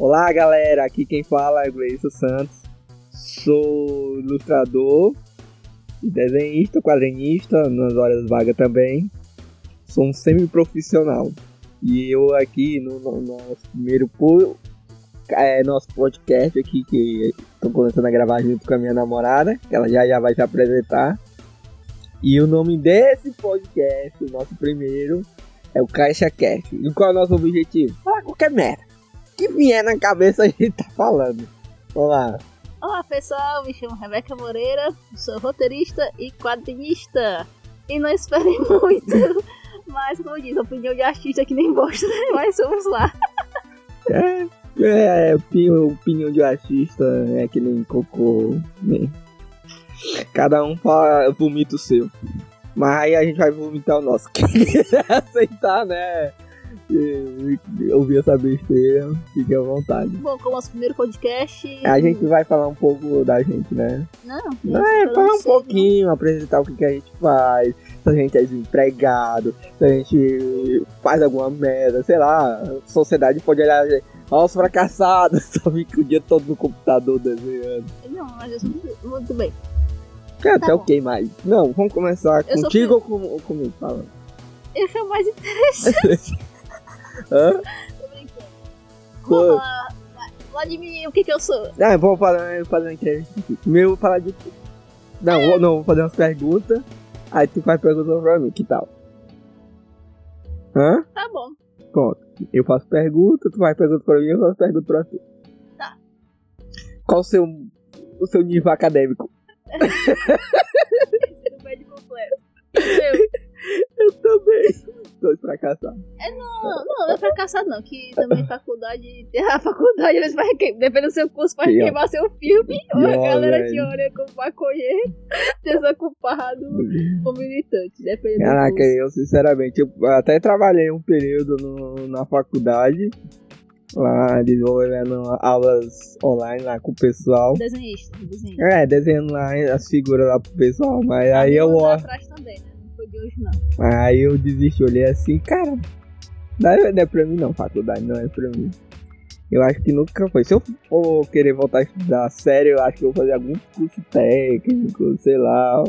Olá, galera. Aqui quem fala é Gleison Santos. Sou ilustrador, desenhista, quadrinista, nas horas vagas também. Sou um semi-profissional. E eu aqui no, no nosso primeiro é, nosso podcast aqui, que estou começando a gravar junto com a minha namorada, que ela já, já vai se apresentar. E o nome desse podcast, o nosso primeiro, é o Caixa Cast. E qual é o nosso objetivo? Falar qualquer merda. Que vier na cabeça a gente tá falando. Vamos lá. Olá pessoal, me chamo Rebeca Moreira, sou roteirista e quadrinista. E não esperem muito, mas como diz, opinião de artista que nem bosta, né? Mas vamos lá. É, é, é opinião, opinião de artista é que nem cocô. Né? Cada um fala, vomita o seu. Mas aí a gente vai vomitar o nosso. Quem quiser aceitar, né? Ouvir essa besteira, fique à vontade. Bom, como nosso primeiro podcast. A gente vai falar um pouco da gente, né? Não, não é, falar um pouquinho, apresentar o que, que a gente faz, se a gente é desempregado, se a gente faz alguma merda, sei lá, a sociedade pode olhar. Olha os fracassados, só fica o dia todo no computador desenhando. Não, mas eu sou muito bem. É, tá ok, mais. Não, vamos começar eu contigo ou, com, ou comigo? Fala. Eu sou mais interessante. Hã? Tô brincando. Vou falar, falar de mim, o que que eu sou? Ah, vamos fazer, fazer uma entrevista aqui. Primeiro eu vou falar de. Não, vou, não, vou fazer umas perguntas. Aí tu faz perguntas pra mim, que tal? Hã? Tá bom. Pronto. Eu faço pergunta, tu faz pergunta pra mim, eu faço pergunta pra tu. Tá. Qual o seu, o seu nível acadêmico? Ensino médio completo. Eu. Eu também. Dois fracassados. É, não, não, não é fracassado não, que também faculdade, a faculdade vezes vai, dependendo do seu curso, vai Pior. queimar seu filme, ou a galera te olha como maconheiro, desocupado ou militante, dependendo Caraca, eu sinceramente, eu até trabalhei um período no, na faculdade, lá desenvolvendo aulas online lá com o pessoal. Desenhista, desenhista. É, desenhando lá as figuras lá pro pessoal, mas aí eu... atrás também, né? De hoje, não. Aí eu desisti, olhei assim, cara, não é, não é pra mim não, faculdade não é pra mim. Eu acho que nunca foi. Se eu for querer voltar a estudar sério, eu acho que eu vou fazer algum curso técnico, sei lá,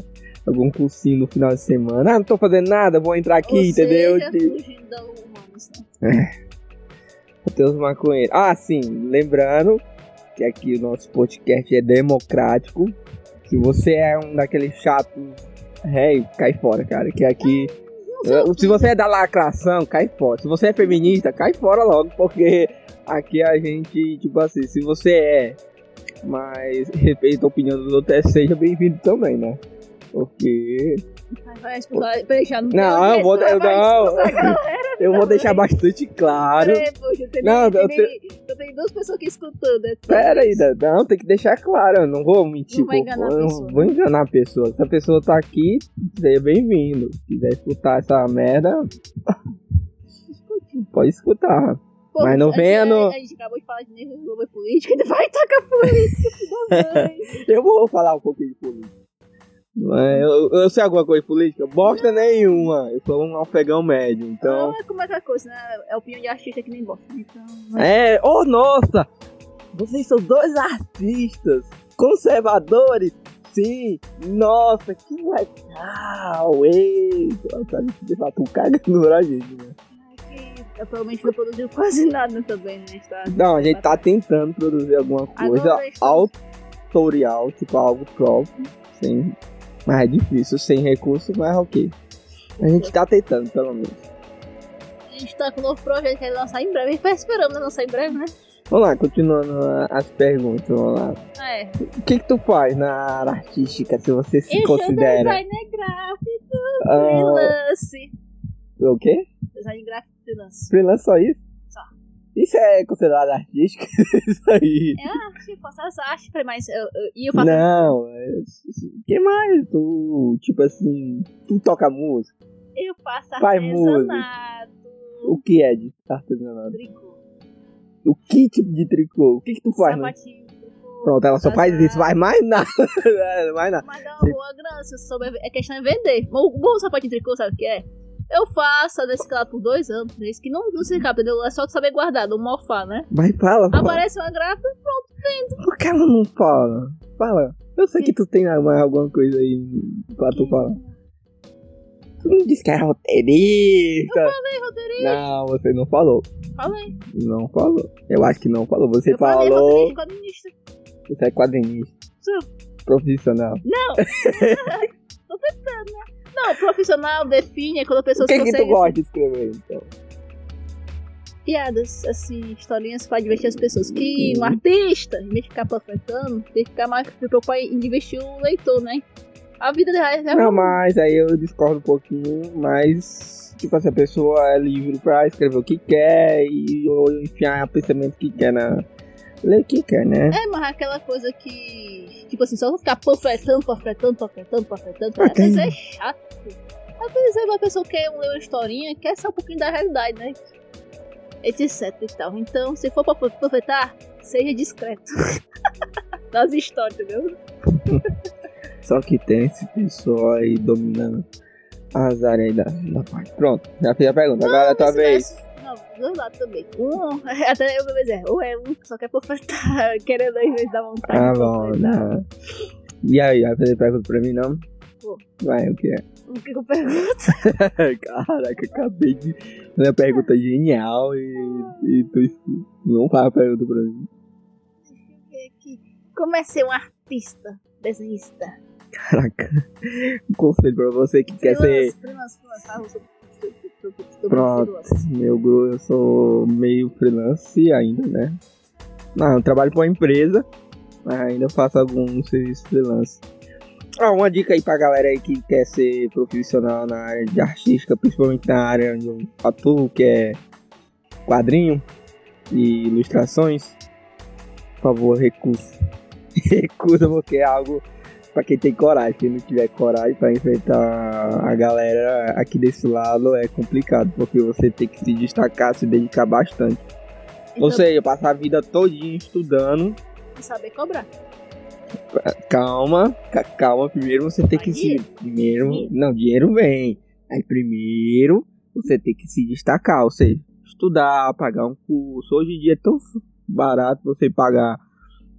algum cursinho no final de semana. Ah, não tô fazendo nada, vou entrar aqui, Ou entendeu? Seja, fugindo da humanos, os maconheiros. Ah, sim, lembrando que aqui o nosso podcast é democrático. Se você é um daqueles chatos Rei, cai fora, cara. Que aqui. Se você é da lacração, cai fora. Se você é feminista, cai fora logo, porque aqui a gente, tipo assim, se você é, mas respeita a opinião dos outros, é, seja bem-vindo também, né? Porque. Não, eu vou, eu, não, eu vou deixar bastante claro. É, poxa, tem, não, eu, tenho, eu tenho duas pessoas aqui escutando. É Pera aí, não, tem que deixar claro. Eu não vou mentir. Não vai enganar a pessoa. Não vou enganar a pessoa. Se a pessoa tá aqui, seja bem-vindo. Se quiser escutar essa merda, pode escutar. Pô, Mas não venha no. A gente acabou de falar de negócio política, vai tacar política. eu vou falar um pouquinho de política. Eu, eu sei alguma coisa política? Bosta nenhuma. Eu sou um afegão médio, então. Não é como é que coisa, né? É opinião de artista que nem bosta. Então, É, oh nossa! Vocês são dois artistas conservadores. Sim, nossa, que legal! Ei, tá tu cagando pra gente, né? É atualmente não produziu quase nada também, né? Está, não, a gente tá tentando produzir alguma coisa autorial, tipo algo próprio, sem mas é difícil, sem recurso, mas ok. A gente tá tentando, pelo menos. A gente tá com um novo projeto que vai lançar em breve. A gente tá esperando lançar em breve, né? Vamos lá, continuando as perguntas, vamos lá. É. O que que tu faz na área artística, se você se eu considera? Eu designer gráfico, ah, freelance. O quê? Design gráfico freelance. Freelance só isso? Isso é considerado artístico? Isso aí. É arte, eu faço as artes, mas eu, eu, e eu faço. Não, é. que mais? Tu, tipo assim, tu toca música? Eu faço artesanato. O que é de artesanato? Tricô. O que tipo de tricô? O que que tu faz? Sapatinho. Né? Pronto, ela só faz isso, faz mais nada. mais nada. Mas dá uma boa grana, se souber. É questão de vender. O bom sapatinho de tricô, sabe o que é? Eu faço a descala por dois anos. Isso que não, não se escapa, entendeu? É só saber guardar, não mofar, né? Vai, fala, fala. Aparece uma grávida, pronto, vendo. Por que ela não fala? Fala. Eu sei que tu tem mais alguma coisa aí pra tu falar. Tu não disse que era roteirista. Eu falei, roteirista. Não, você não falou. Falei. Não falou. Eu acho que não falou. Você eu falei, falou. roteirista, quadrinista. Você é quadrinista. Sou. Profissional. Não. Tô tentando, né? Não, profissional define é quando a pessoa O que, que tu consegue gosta de escrever, então? piadas, assim, historinhas pra divertir as pessoas. Que um artista, em vez de ficar panfletando, tem que ficar mais se preocupar em divertir o leitor, né? A vida dela é Não, mas aí eu discordo um pouquinho, mas tipo assim, a pessoa é livre pra escrever o que quer e ou enfiar o pensamento que quer na. O que quer, né? É, mas aquela coisa que. Tipo assim, só ficar panfletando, panfletando, panfletando, panfletando. Ah, Às vezes é chato. Às vezes é uma pessoa que quer ler uma historinha, quer ser um pouquinho da realidade, né? Etc e tal. Então, se for pra panfletar, seja discreto. Nas histórias, entendeu? Só que tem esse pessoal aí dominando as áreas aí da, da parte. Pronto, já fiz a pergunta. Agora é a tua vez. Não, dois lados também. Um, até eu vou dizer, ou é um que só quer panfletar, querendo às vezes dar vontade. Ah, bom, não. E aí, vai fazer pergunta pra mim, não? Vou. Vai, o que é? O que que eu pergunto? Caraca, acabei de uma pergunta genial e, e tu não faz a pergunta pra mim. Como é ser um artista, desenhista? Caraca. Um conselho pra você que quer ser. Freelance, freelance, sobre Pronto. Meu eu sou meio freelance ainda, né? Não, eu trabalho pra uma empresa, mas ainda faço alguns serviços freelance. Ah, uma dica aí pra galera aí que quer ser profissional na área de artística, principalmente na área onde eu atuo, que é quadrinho e ilustrações. Por favor, recusa. recusa porque é algo pra quem tem coragem. Quem não tiver coragem pra enfrentar a galera aqui desse lado é complicado, porque você tem que se destacar, se dedicar bastante. Então, Ou seja, passar a vida todinha estudando. que saber cobrar. Calma, ca- calma. Primeiro você tem que se. Primeiro. Não, dinheiro vem. Aí primeiro você tem que se destacar. Ou seja, estudar, pagar um curso. Hoje em dia é tão barato você pagar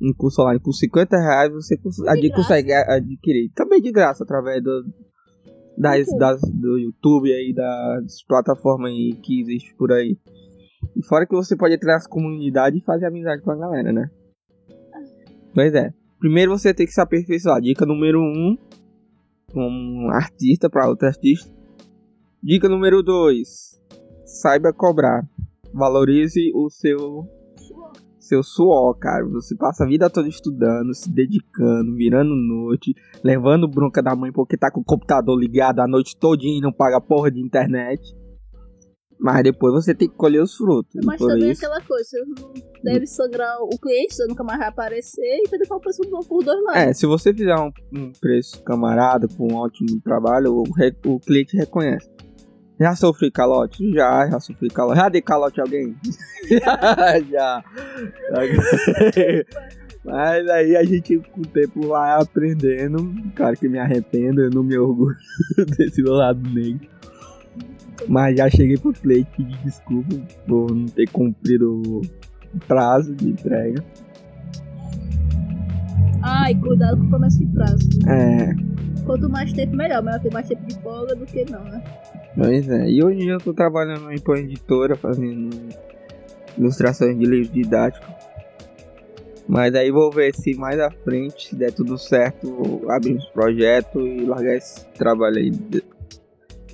um curso online por 50 reais. Você cons- De ad- graça. consegue adquirir. Também de graça, através do, das, YouTube. das, do YouTube aí, das plataformas aí que existem por aí. E fora que você pode entrar nas comunidades e fazer amizade com a galera, né? Pois é. Primeiro você tem que se aperfeiçoar. Dica número 1, um, como um artista para outro artista. Dica número 2, saiba cobrar. Valorize o seu seu suor, cara. Você passa a vida toda estudando, se dedicando, virando noite, levando bronca da mãe porque tá com o computador ligado a noite todinha e não paga porra de internet. Mas depois você tem que colher os frutos. Mas também isso, aquela coisa, deve sangrar o cliente, você nunca mais vai aparecer e vai uma pessoa bom por dois lados. É, se você fizer um, um preço camarada com um ótimo trabalho, o, o cliente reconhece. Já sofri calote? Já, já sofri calote. Já dei calote a alguém? já. Mas aí a gente com o tempo vai aprendendo. Claro que me arrependo, eu não me orgulho desse lado negro. Mas já cheguei pro cliente pedir desculpa por não ter cumprido o prazo de entrega. Ai, cuidado com promessa de prazo. É, Quanto mais tempo, melhor. Melhor ter mais tempo de folga do que não, né? Pois é, e hoje eu tô trabalhando em uma editora fazendo ilustrações de livro didático. Mas aí vou ver se mais à frente, se der tudo certo, abrir uns projetos e largar esse trabalho aí de-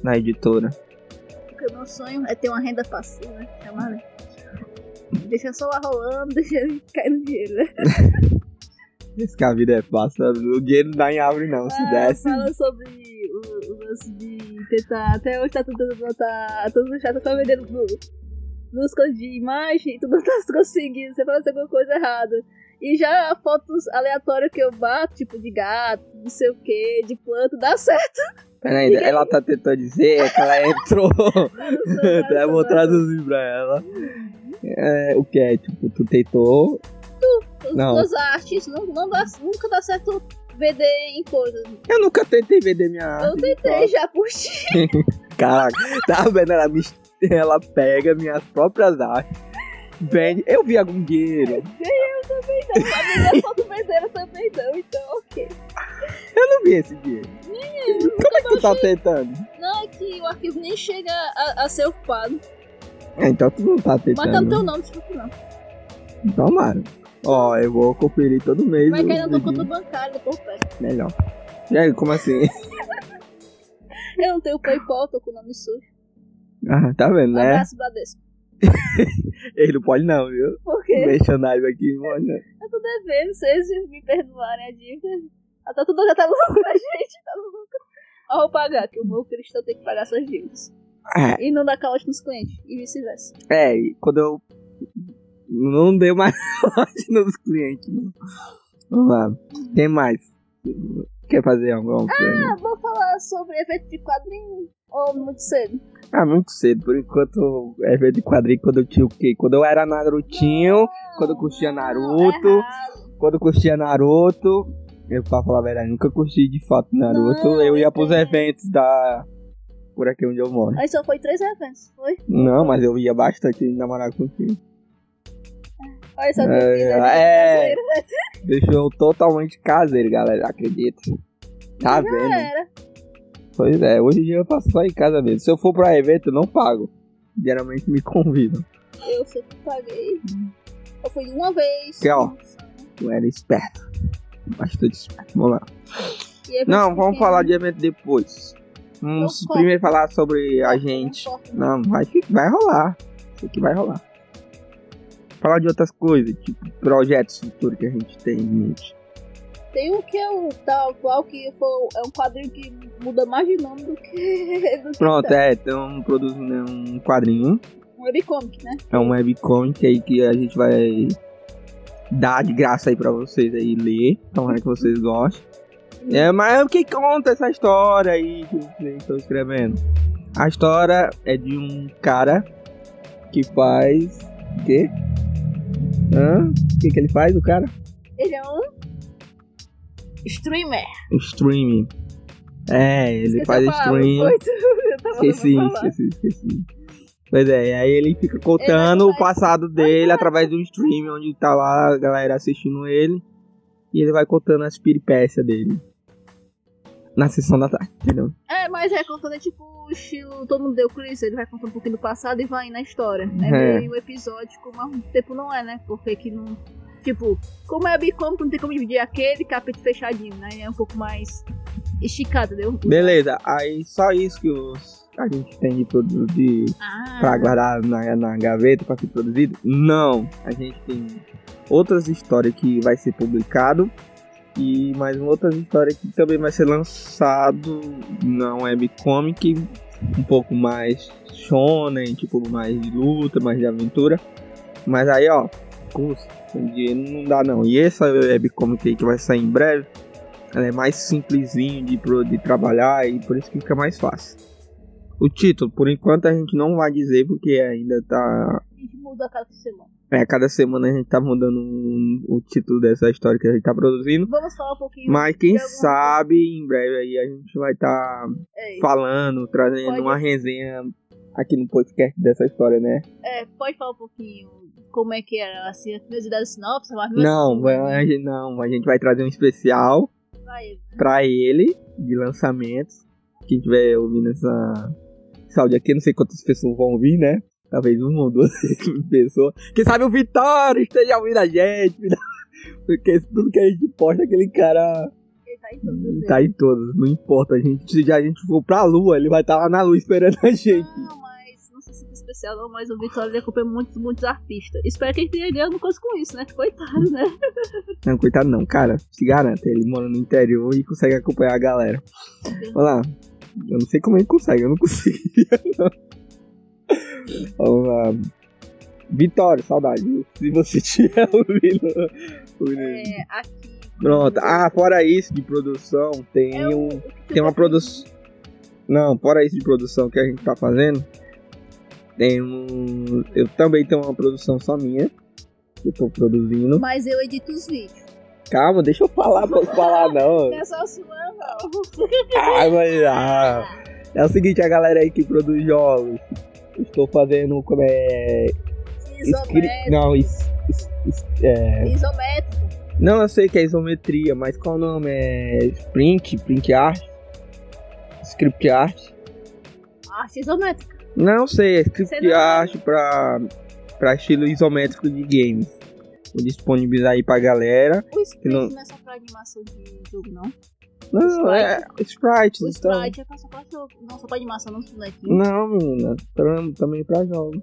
na editora. Porque o meu sonho é ter uma renda passiva, né? Chamar, né? Deixa só lá rolando, deixa ele cair no dinheiro, né? Esse que a vida é fácil, o dinheiro não dá em árvore não, se Ah, desse. Fala sobre o, o lance de tentar. Até hoje tá tentando botar todos os chatos pra vender no, nos coisas de imagem e tu não tá conseguindo, você faz alguma coisa errada. E já fotos aleatórias que eu bato, tipo de gato, não sei o que, de planta, dá certo. Peraí, ela tá tentando dizer que ela entrou. Eu vou traduzir pra ela. É, o que é? Tipo, tu tentou. As Não. duas artes não, não dá, nunca dá certo vender em coisas. Eu nunca tentei vender minha Eu arte. tentei já por ti. Caraca, tá vendo? Ela, me, ela pega minhas próprias artes, vende. Eu vi algum dinheiro. Eu também não. A minha foto venderam também não, então ok. Eu não vi esse dinheiro. Como é que tu tá tentando? Não, é que o arquivo nem chega a, a ser ocupado. É, então tu não tá Mas tá no tentando. teu nome, tipo não. Tomara. Ó, eu vou conferir todo mês. Vai cair na tua conta bancária por perto. Melhor. E aí, como assim? Eu não tenho Paypal, tô com o nome sujo. Ah, tá vendo, né? Abraço, Bradesco. Ele não pode não, viu? Por quê? Merchandising aqui não pode não. Eu tô devendo, vocês me perdoarem a dívida. Ah, tá tudo já tá louco a gente, tá louco. Ó, vou pagar, que o meu cristão tem que pagar suas dívidas. É, E não dar calote nos clientes, e vice-versa. É, e quando eu não deu mais lote nos clientes. Não. Vamos lá. Tem mais? Quer fazer alguma coisa? Ah, vou falar sobre evento de quadrinho ou muito cedo? Ah, muito cedo. Por enquanto, é evento de quadrinho quando eu tinha o quê? Quando eu era Narutinho, quando eu curtia Naruto, Não, errado. quando eu curtia Naruto. Eu, pra falar a verdade, nunca curti de fato Naruto. Não, eu ia pros é. eventos da. Por aqui onde eu moro. Aí só foi três eventos, foi? Não, mas eu ia bastante namorar contigo. Olha só que É, né? é. Caseiro. Deixou totalmente caseiro, galera. Acredita. Tá Já vendo? era. Pois é, hoje em dia eu faço só em casa mesmo. Se eu for pra evento, eu não pago. Geralmente me convidam. Eu sempre paguei. Eu fui uma vez. Que, ó. Eu era esperto. Bastante esperto. Vamos lá. Evento Não, vamos falar de evento depois. Vamos Não primeiro falar sobre a gente. Não vai, vai rolar. Isso aqui vai rolar. Falar de outras coisas, tipo projetos futuros que a gente tem em mente. Tem um que é o tal atual que foi, é um quadrinho que muda mais de nome do que. Do Pronto, tá. é, estamos produzindo um quadrinho. Um webcomic, né? É um webcomic aí que a gente vai dar de graça aí pra vocês aí ler. Tomara que vocês gostem. É, mas o que conta essa história aí que vocês estão escrevendo? A história é de um cara que faz. O quê? Hã? O que, que ele faz, o cara? Ele é um streamer. Streaming. É, ele Esqueci faz stream. Esqueci, esqueci, esqueci. Pois é, aí ele fica Ele contando vai- o passado dele através do stream, onde tá lá a galera assistindo ele. E ele vai contando as peripécias dele. Na sessão da tarde, entendeu? É, mas é contando é tipo o estilo Todo Mundo Deu Chris, ele vai contando um pouquinho do passado e vai na história. É, É. meio episódico, mas ao tempo não é, né? Porque que não. Tipo, como é bicômico, não tem como dividir aquele capítulo fechadinho, né? É um pouco mais esticado, entendeu? Beleza, aí só isso que os, a gente tem de produzir Ah, pra guardar na, na gaveta pra ser produzido? Não, a gente tem outras histórias que vai ser publicado e mais uma outras histórias que também vai ser lançado na webcomic um pouco mais shonen, tipo mais de luta, mais de aventura. Mas aí ó, custa, dinheiro não dá não. E essa webcomic aí que vai sair em breve, ela é mais simplesinho de, de trabalhar e por isso que fica mais fácil. O título, por enquanto a gente não vai dizer porque ainda tá. a gente muda a cada semana. É, cada semana a gente tá mudando um- o título dessa história que a gente tá produzindo. Vamos falar um pouquinho. Mas quem sabe em breve aí a gente vai estar É, falando, trazendo Pode- uma resenha aqui no podcast dessa história, né? é, pode falar um pouquinho como é que era, assim, as curiosidades sinopse, mas Não, vai- a gente, não, a gente vai trazer um especial vai, né? pra ele de lançamentos. Quem tiver ouvindo essa, esse áudio aqui, não sei quantas pessoas vão ouvir, né? Talvez uma ou duas pessoas. Quem sabe o Vitório esteja ouvindo a gente. Porque tudo que a gente posta, aquele cara Ele tá em todas. tá em todas. Não importa. A gente, se a gente for pra lua, ele vai estar lá na lua esperando a gente. Não, mas não sei se é especial não, mas o Vitória ele acompanha muitos, muitos artistas. Espero que ele tenha ganho alguma coisa com isso, né? Coitado, né? Não, coitado não, cara. Se garanta. Ele mora no interior e consegue acompanhar a galera. Olha lá. Eu não sei como ele consegue, eu não conseguia, não. Vamos lá. Vitória, saudade. Se você tiver ouvindo- É, aqui. Pronto. Ah, fora isso de produção, tem é um. Tem uma tá produção. Não, fora isso de produção que a gente tá fazendo. Tem um. Eu também tenho uma produção só minha. Que eu tô produzindo. Mas eu edito os vídeos. Calma, deixa eu falar, posso falar não. Não é só sua, não. Ah, mas, ah, É o seguinte, a galera aí que produz jogos. Estou fazendo como é. Isométrico. Não, is, is, is, é... Isométrico. Não, eu sei que é isometria, mas qual o nome? É Sprint, Print Art? Script Art? Arte isométrica. Não sei, é Script não- Art pra, pra estilo isométrico de games. Vou disponibilizar aí pra galera. O Sprint não- não... é só pra animação de jogo, não. Não, é Sprite, O então. Sprite é só pra jogo. Não, só pra animação, não bonequinho. Não, menina, tam- também pra jogos.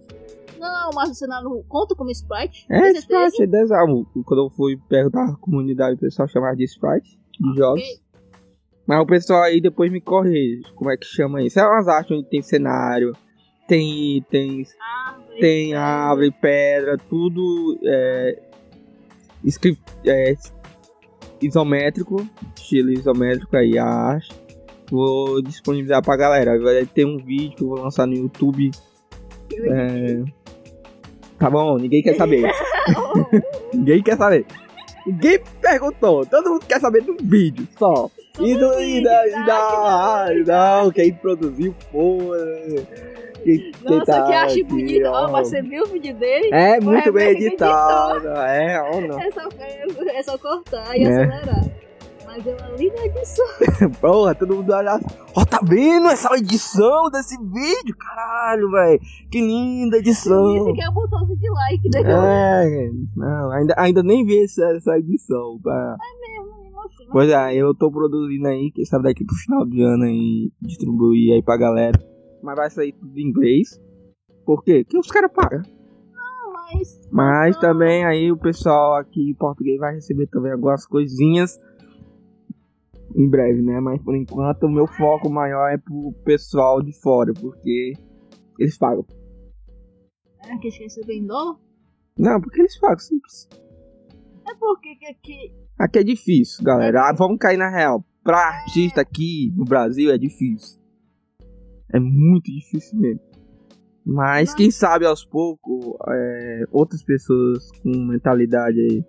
Não, mas o cenário conta como Sprite? É? Sprite, é desenho. Quando eu fui perguntar à comunidade, o pessoal chamava de Sprite, de jogos. Ok. Mas o pessoal aí depois me corrige, como é que chama isso? É umas artes onde tem cenário, tem tem Árvore, tem é, árvore, pedra, tudo é, script, é, isométrico, estilo isométrico aí a arte. Vou disponibilizar pra galera. Vai ter um vídeo que eu vou lançar no YouTube. É, Tá bom, ninguém quer saber. ninguém quer saber. Ninguém perguntou, todo mundo quer saber do vídeo só. E do e vídeo, da, e tá? da, Que não, quem produziu foi. Quem Nossa, tá que acho aqui, bonito. Ó, mas você viu o vídeo dele? É muito bem bem editado. É, ó, não. É só, é só cortar e É. acelerar. Mas é uma linda edição. Porra, todo mundo olha assim. Ó, tá vendo essa edição desse vídeo? Caralho, velho. Que linda edição. Isso que é o botãozinho de like, né? É, não, ainda, ainda nem vi essa, essa edição. Tá? Nossa, Pois é, eu tô produzindo aí, quem sabe daqui pro final de ano aí, distribuir aí pra galera. Mas vai sair tudo em inglês. Por quê? Porque os caras pagam. mas. Mas Ah. também aí o pessoal aqui em português vai receber também algumas coisinhas em breve, né? Mas por enquanto o meu foco maior é pro pessoal de fora, porque eles pagam. É que esquece bem em dólar? Não, porque eles pagam, simples. É porque que aqui. Aqui é difícil, galera. Ah, vamos cair na real. Pra artista aqui no Brasil é difícil. É muito difícil mesmo. Mas quem sabe aos poucos, é, outras pessoas com mentalidade aí.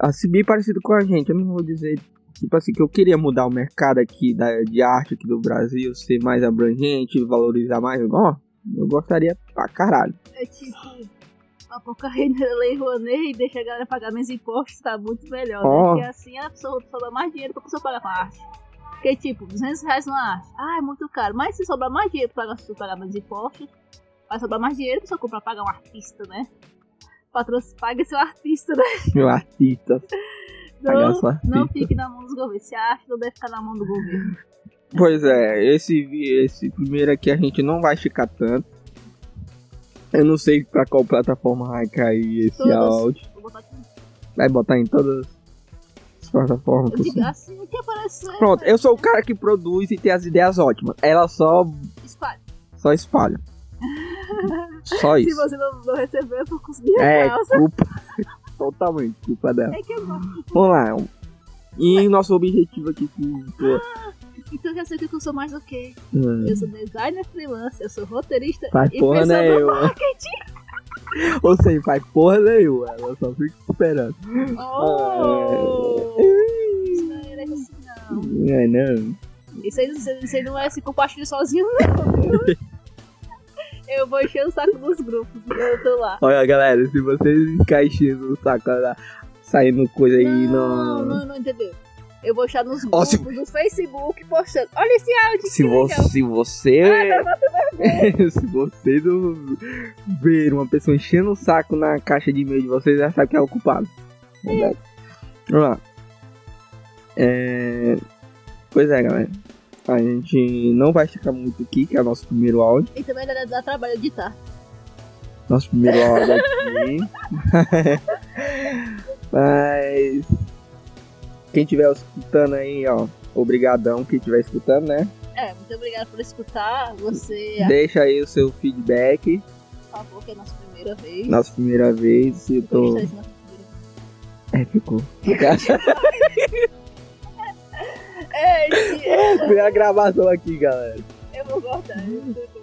Assim, bem parecido com a gente. Eu não vou dizer, tipo assim, que eu queria mudar o mercado aqui da, de arte aqui do Brasil, ser mais abrangente, valorizar mais. Ó, eu gostaria pra caralho. É tipo. A da Lei Rouanet e deixa a galera pagar meus impostos, tá muito melhor, Ó. né? Porque assim a pessoa sobra mais dinheiro pra pessoa pagar arte. Porque, tipo, 200 reais na arte. Ah, é muito caro. Mas se sobrar mais dinheiro pra pessoa pagar meus impostos, vai sobrar mais dinheiro pra comprar pagar um artista, né? Patrocínio, paga seu artista, né? Meu artista. Não, sua não artista. fique na mão dos governos. Se a arte não deve ficar na mão do governo. Pois é, esse, esse primeiro aqui a gente não vai ficar tanto. Eu não sei pra qual plataforma vai cair esse Todas. áudio. Vou botar aqui. Vai botar em todas as plataformas Eu digo assim, o que aparecer. Pronto, eu sou o cara que produz e tem as ideias ótimas. Ela só, Espalha. só espalha. Só Se isso. você não, não receber, eu vou conseguir É, causa. culpa. Totalmente culpa dela. É que eu gosto. Vamos lá. E nosso objetivo aqui que. pô, Então já sei que eu sou mais do que. hum, Eu sou designer freelance, eu sou roteirista Faz e porra nenhuma. marketing. Ou seja, faz porra nenhuma. Ela só fica esperando. Oh! Isso não é assim, não. Não é não. Isso aí, isso isso não é se compartilhar sozinho, não. Eu vou encher o saco dos grupos, eu tô lá. Olha, galera, se vocês enchendo o saco lá, saindo coisa aí Não, no. não, não entendeu. Eu vou deixar nos grupos se- do Facebook postando. Olha esse áudio, Se legal. você, se você, Ah, se você não ver uma pessoa enchendo o saco na caixa de e-mail de vocês, já sabe que é o culpado. Verdade. Vamos lá. É... Pois é, galera. A gente não vai ficar muito aqui, que é o nosso primeiro áudio. E também dá, dá trabalho editar. Nosso primeiro áudio aqui. Mas quem estiver escutando aí, ó, obrigadão quem estiver escutando, né? É, muito obrigada por escutar. Você, Deixa aí o seu feedback. por favor, que é a nossa primeira vez. Nossa primeira vez, eu tô. É, ficou. É, esse- Primeira gravação aqui, galera. eu vou cortar. eu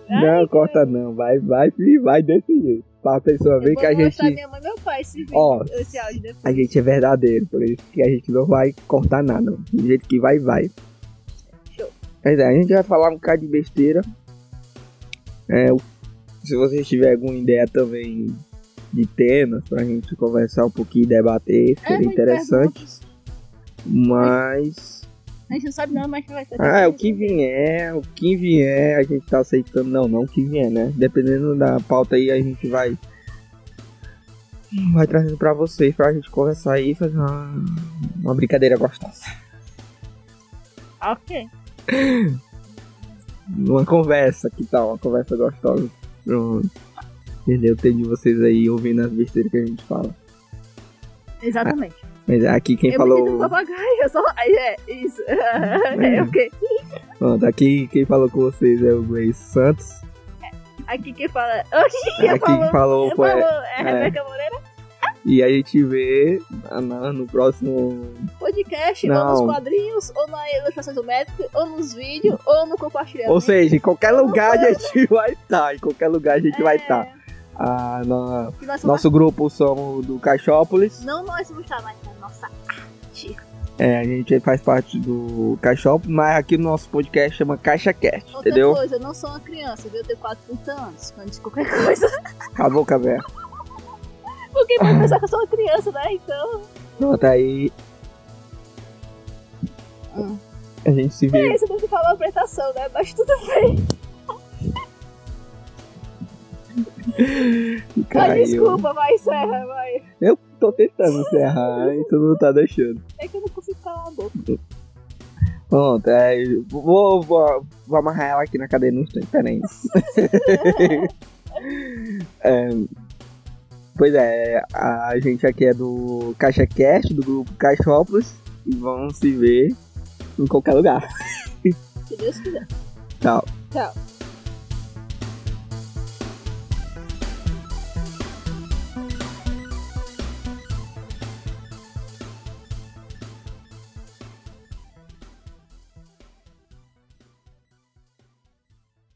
Não, Ai, corta não. Vai, vai, filho, vai desse jeito. Pra pessoa ver que a gente. minha mãe meu pai esse vídeo, Ó, esse áudio depois. A gente é verdadeiro, por isso que a gente não vai cortar nada. Do jeito que vai, vai. Mas é, a gente vai falar um bocado de besteira. É, se vocês tiverem alguma ideia também de temas pra gente conversar um pouquinho e debater, É, seria mas interessante. Mas. A gente não sabe não, mas vai ter. Ah, o que vier, o que vier, a gente tá aceitando. Não, não o que vier, né? Dependendo da pauta aí, a gente vai. Vai trazendo pra vocês pra gente conversar aí e fazer uma, uma brincadeira gostosa. Ok. Uma conversa, que tal? Uma conversa gostosa. Pronto. Entendeu? Tem de vocês aí ouvindo as besteiras que a gente fala. Exatamente. Mas aqui quem eu falou. papagaio, eu só. É, isso. É, ok. Pronto, aqui quem falou com vocês é o Gleice Santos. Aqui quem fala. Oxi, Aqui falou? quem falou foi. falou? É a Rebeca Moreira? E a gente vê na- no próximo. Podcast, ou Não. nos quadrinhos, ou na ilustração do médico, ou nos vídeos, ou no compartilhamento. Ou seja, em qualquer lugar a gente vai estar. Em qualquer lugar a gente vai estar. É, Ah, na- nosso grupo somos do Caixópolis. Não nós vamos estar mais na nossa arte. É, a gente faz parte do Caixópolis, mas aqui no nosso podcast chama Caixa Cast, Outra entendeu? coisa, eu não sou uma criança, viu? Eu tenho quase 30 anos, antes de qualquer coisa. Acabou, Cabé. Porque pode pensar que eu sou uma criança, né? Então. Pronto, aí. Hum. A gente se É vê. isso, tem que falar a apresentação, né? Mas tudo bem. Ah, desculpa, vai, encerra, vai. Eu tô tentando encerrar e tu não tá deixando. É que eu não consigo calar a boca. Pronto, é, vou, vou, vou amarrar ela aqui na cadeira no instante, peraí. É, pois é, a gente aqui é do Caixa Cast, do grupo Caixópolis, e vamos se ver em qualquer lugar. Se Deus quiser. Tchau. Tchau.